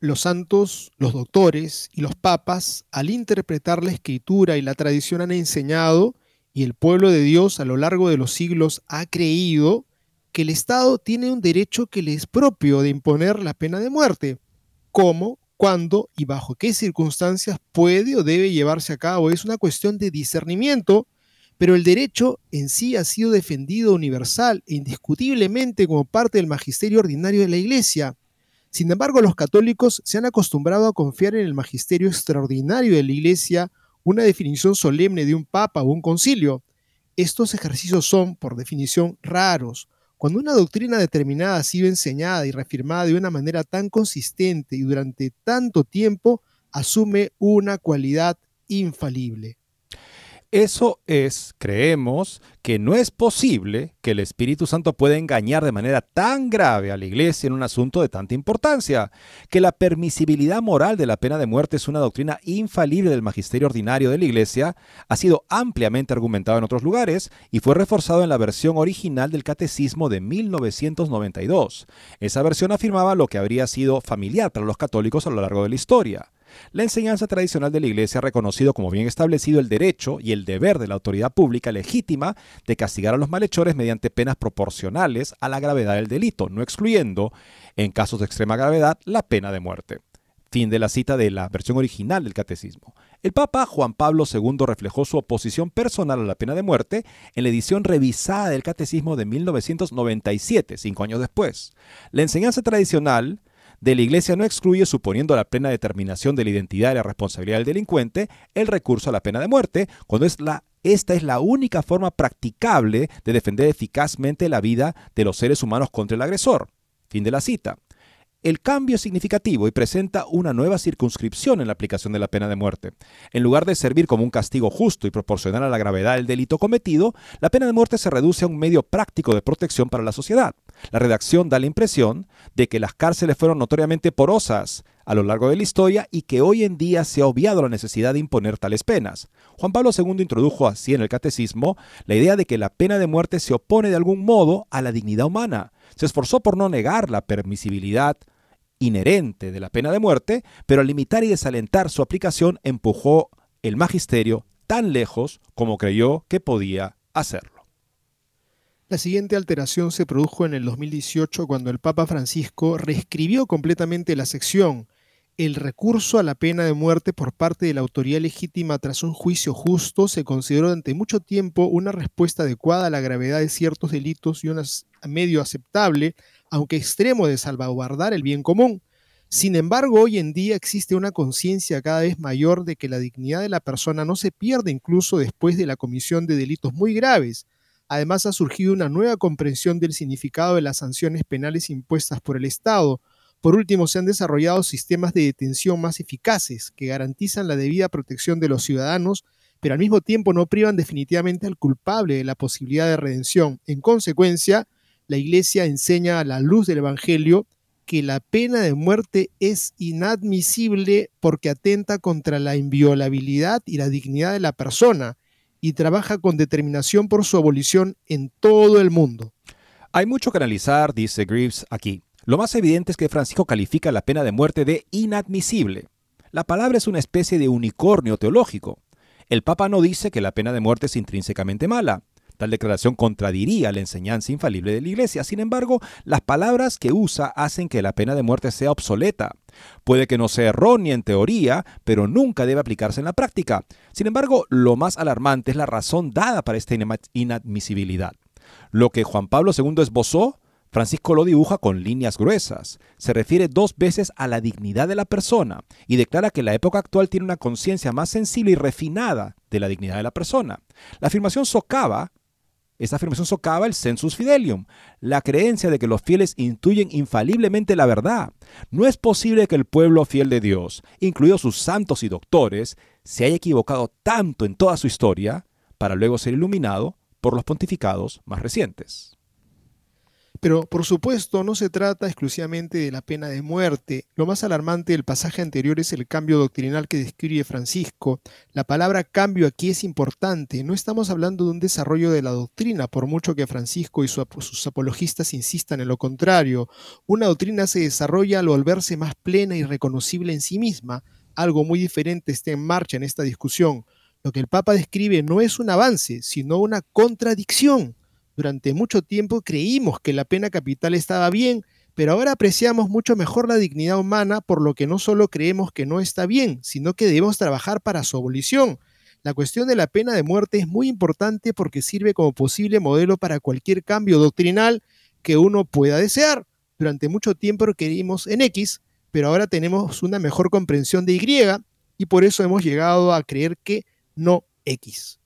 Los santos, los doctores y los papas, al interpretar la escritura y la tradición han enseñado, y el pueblo de Dios a lo largo de los siglos ha creído, que el Estado tiene un derecho que le es propio de imponer la pena de muerte. ¿Cómo, cuándo y bajo qué circunstancias puede o debe llevarse a cabo? Es una cuestión de discernimiento, pero el derecho en sí ha sido defendido universal e indiscutiblemente como parte del magisterio ordinario de la Iglesia. Sin embargo, los católicos se han acostumbrado a confiar en el magisterio extraordinario de la Iglesia, una definición solemne de un papa o un concilio. Estos ejercicios son, por definición, raros, cuando una doctrina determinada ha sido enseñada y reafirmada de una manera tan consistente y durante tanto tiempo, asume una cualidad infalible. Eso es, creemos, que no es posible que el Espíritu Santo pueda engañar de manera tan grave a la Iglesia en un asunto de tanta importancia, que la permisibilidad moral de la pena de muerte es una doctrina infalible del magisterio ordinario de la Iglesia, ha sido ampliamente argumentado en otros lugares y fue reforzado en la versión original del Catecismo de 1992. Esa versión afirmaba lo que habría sido familiar para los católicos a lo largo de la historia. La enseñanza tradicional de la Iglesia ha reconocido como bien establecido el derecho y el deber de la autoridad pública legítima de castigar a los malhechores mediante penas proporcionales a la gravedad del delito, no excluyendo, en casos de extrema gravedad, la pena de muerte. Fin de la cita de la versión original del Catecismo. El Papa Juan Pablo II reflejó su oposición personal a la pena de muerte en la edición revisada del Catecismo de 1997, cinco años después. La enseñanza tradicional de la Iglesia no excluye, suponiendo la plena determinación de la identidad y la responsabilidad del delincuente, el recurso a la pena de muerte, cuando es la, esta es la única forma practicable de defender eficazmente la vida de los seres humanos contra el agresor. Fin de la cita. El cambio es significativo y presenta una nueva circunscripción en la aplicación de la pena de muerte. En lugar de servir como un castigo justo y proporcional a la gravedad del delito cometido, la pena de muerte se reduce a un medio práctico de protección para la sociedad. La redacción da la impresión de que las cárceles fueron notoriamente porosas a lo largo de la historia y que hoy en día se ha obviado la necesidad de imponer tales penas. Juan Pablo II introdujo así en el catecismo la idea de que la pena de muerte se opone de algún modo a la dignidad humana. Se esforzó por no negar la permisibilidad inherente de la pena de muerte, pero al limitar y desalentar su aplicación empujó el magisterio tan lejos como creyó que podía hacerlo. La siguiente alteración se produjo en el 2018 cuando el Papa Francisco reescribió completamente la sección el recurso a la pena de muerte por parte de la autoridad legítima tras un juicio justo se consideró durante mucho tiempo una respuesta adecuada a la gravedad de ciertos delitos y un medio aceptable aunque extremo, de salvaguardar el bien común. Sin embargo, hoy en día existe una conciencia cada vez mayor de que la dignidad de la persona no se pierde incluso después de la comisión de delitos muy graves. Además, ha surgido una nueva comprensión del significado de las sanciones penales impuestas por el Estado. Por último, se han desarrollado sistemas de detención más eficaces que garantizan la debida protección de los ciudadanos, pero al mismo tiempo no privan definitivamente al culpable de la posibilidad de redención. En consecuencia, la Iglesia enseña a la luz del Evangelio que la pena de muerte es inadmisible porque atenta contra la inviolabilidad y la dignidad de la persona y trabaja con determinación por su abolición en todo el mundo. Hay mucho que analizar, dice Greaves aquí. Lo más evidente es que Francisco califica la pena de muerte de inadmisible. La palabra es una especie de unicornio teológico. El Papa no dice que la pena de muerte es intrínsecamente mala. Tal declaración contradiría la enseñanza infalible de la Iglesia. Sin embargo, las palabras que usa hacen que la pena de muerte sea obsoleta. Puede que no sea errónea en teoría, pero nunca debe aplicarse en la práctica. Sin embargo, lo más alarmante es la razón dada para esta inadmisibilidad. Lo que Juan Pablo II esbozó, Francisco lo dibuja con líneas gruesas. Se refiere dos veces a la dignidad de la persona y declara que la época actual tiene una conciencia más sensible y refinada de la dignidad de la persona. La afirmación socava esta afirmación socava el sensus fidelium, la creencia de que los fieles intuyen infaliblemente la verdad. No es posible que el pueblo fiel de Dios, incluidos sus santos y doctores, se haya equivocado tanto en toda su historia para luego ser iluminado por los pontificados más recientes. Pero por supuesto no se trata exclusivamente de la pena de muerte. Lo más alarmante del pasaje anterior es el cambio doctrinal que describe Francisco. La palabra cambio aquí es importante. No estamos hablando de un desarrollo de la doctrina, por mucho que Francisco y sus apologistas insistan en lo contrario. Una doctrina se desarrolla al volverse más plena y reconocible en sí misma. Algo muy diferente está en marcha en esta discusión. Lo que el Papa describe no es un avance, sino una contradicción. Durante mucho tiempo creímos que la pena capital estaba bien, pero ahora apreciamos mucho mejor la dignidad humana, por lo que no solo creemos que no está bien, sino que debemos trabajar para su abolición. La cuestión de la pena de muerte es muy importante porque sirve como posible modelo para cualquier cambio doctrinal que uno pueda desear. Durante mucho tiempo creímos en X, pero ahora tenemos una mejor comprensión de Y y por eso hemos llegado a creer que no X.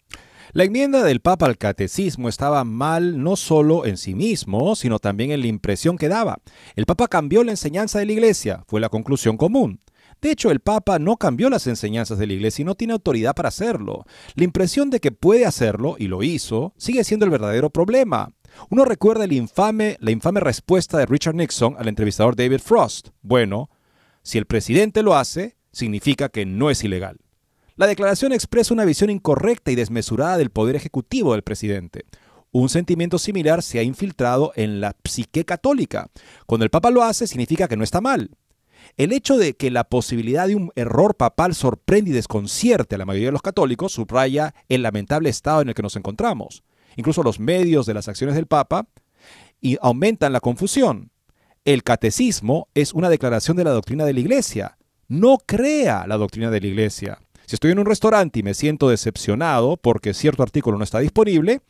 La enmienda del Papa al catecismo estaba mal no solo en sí mismo, sino también en la impresión que daba. El Papa cambió la enseñanza de la Iglesia, fue la conclusión común. De hecho, el Papa no cambió las enseñanzas de la Iglesia y no tiene autoridad para hacerlo. La impresión de que puede hacerlo, y lo hizo, sigue siendo el verdadero problema. Uno recuerda la infame respuesta de Richard Nixon al entrevistador David Frost. Bueno, si el presidente lo hace, significa que no es ilegal. La declaración expresa una visión incorrecta y desmesurada del poder ejecutivo del presidente. Un sentimiento similar se ha infiltrado en la psique católica. Cuando el Papa lo hace, significa que no está mal. El hecho de que la posibilidad de un error papal sorprende y desconcierte a la mayoría de los católicos subraya el lamentable estado en el que nos encontramos. Incluso los medios de las acciones del Papa y aumentan la confusión. El catecismo es una declaración de la doctrina de la Iglesia. No crea la doctrina de la Iglesia. Si estoy en un restaurante y me siento decepcionado porque cierto artículo no está disponible,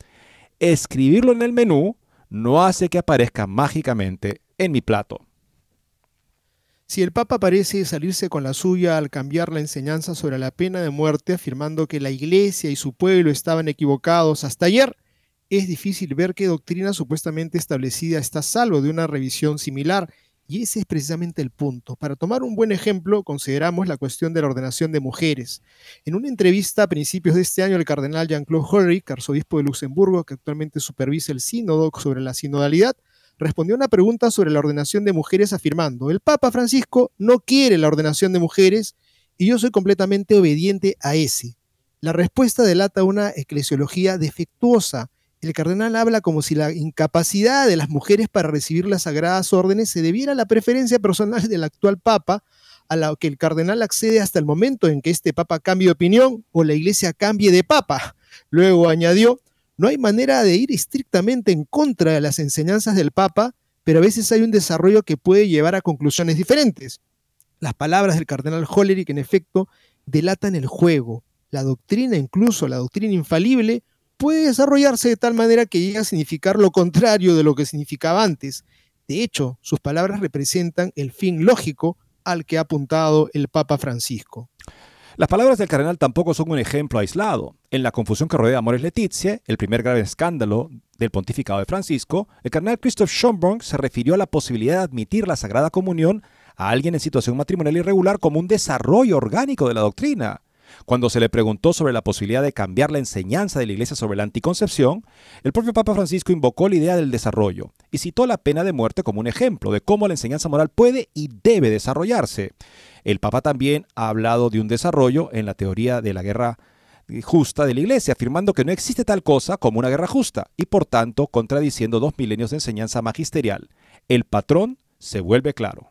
escribirlo en el menú no hace que aparezca mágicamente en mi plato. Si el Papa parece salirse con la suya al cambiar la enseñanza sobre la pena de muerte, afirmando que la Iglesia y su pueblo estaban equivocados hasta ayer, es difícil ver qué doctrina supuestamente establecida está salvo de una revisión similar y ese es precisamente el punto. Para tomar un buen ejemplo, consideramos la cuestión de la ordenación de mujeres. En una entrevista a principios de este año, el cardenal Jean-Claude Hollerich, arzobispo de Luxemburgo, que actualmente supervisa el sínodo sobre la sinodalidad, respondió a una pregunta sobre la ordenación de mujeres afirmando, el Papa Francisco no quiere la ordenación de mujeres y yo soy completamente obediente a ese. La respuesta delata una eclesiología defectuosa, el cardenal habla como si la incapacidad de las mujeres para recibir las sagradas órdenes se debiera a la preferencia personal del actual papa, a la que el cardenal accede hasta el momento en que este papa cambie de opinión o la iglesia cambie de papa. Luego añadió, no hay manera de ir estrictamente en contra de las enseñanzas del papa, pero a veces hay un desarrollo que puede llevar a conclusiones diferentes. Las palabras del cardenal Hollerich, en efecto, delatan el juego. La doctrina, incluso la doctrina infalible, puede desarrollarse de tal manera que llegue a significar lo contrario de lo que significaba antes. De hecho, sus palabras representan el fin lógico al que ha apuntado el Papa Francisco. Las palabras del cardenal tampoco son un ejemplo aislado. En la confusión que rodea a Amores Leticia, el primer grave escándalo del pontificado de Francisco, el cardenal Christoph Schomburg se refirió a la posibilidad de admitir la Sagrada Comunión a alguien en situación matrimonial irregular como un desarrollo orgánico de la doctrina. Cuando se le preguntó sobre la posibilidad de cambiar la enseñanza de la Iglesia sobre la anticoncepción, el propio Papa Francisco invocó la idea del desarrollo y citó la pena de muerte como un ejemplo de cómo la enseñanza moral puede y debe desarrollarse. El Papa también ha hablado de un desarrollo en la teoría de la guerra justa de la Iglesia, afirmando que no existe tal cosa como una guerra justa y por tanto contradiciendo dos milenios de enseñanza magisterial. El patrón se vuelve claro.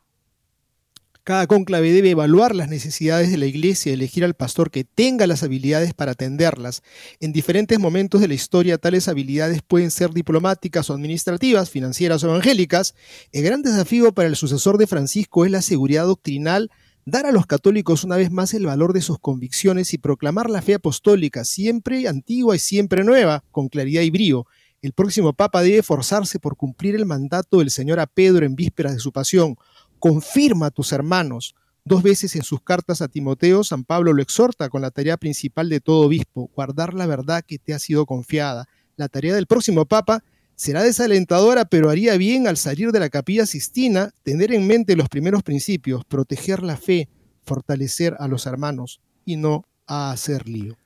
Cada cónclave debe evaluar las necesidades de la iglesia y elegir al pastor que tenga las habilidades para atenderlas. En diferentes momentos de la historia, tales habilidades pueden ser diplomáticas o administrativas, financieras o evangélicas. El gran desafío para el sucesor de Francisco es la seguridad doctrinal, dar a los católicos una vez más el valor de sus convicciones y proclamar la fe apostólica, siempre antigua y siempre nueva, con claridad y brío. El próximo Papa debe esforzarse por cumplir el mandato del Señor a Pedro en vísperas de su pasión confirma a tus hermanos. Dos veces en sus cartas a Timoteo, San Pablo lo exhorta con la tarea principal de todo obispo, guardar la verdad que te ha sido confiada. La tarea del próximo papa será desalentadora, pero haría bien al salir de la capilla sistina tener en mente los primeros principios, proteger la fe, fortalecer a los hermanos y no a hacer lío.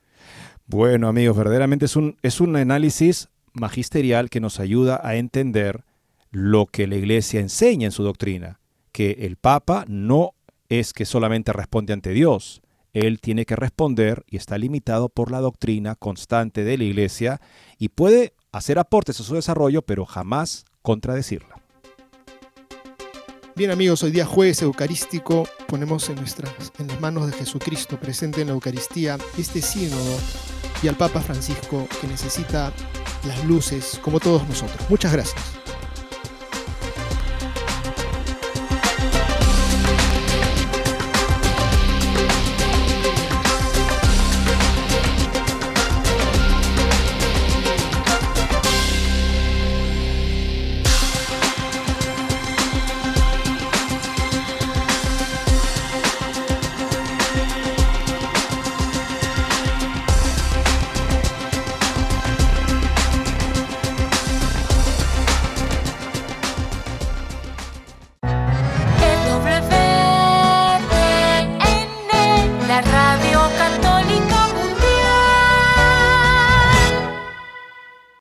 Bueno amigos, verdaderamente es un, es un análisis magisterial que nos ayuda a entender lo que la iglesia enseña en su doctrina que el Papa no es que solamente responde ante Dios, él tiene que responder y está limitado por la doctrina constante de la Iglesia y puede hacer aportes a su desarrollo, pero jamás contradecirla. Bien amigos, hoy día jueves eucarístico ponemos en, nuestras, en las manos de Jesucristo presente en la Eucaristía este sínodo y al Papa Francisco que necesita las luces, como todos nosotros. Muchas gracias.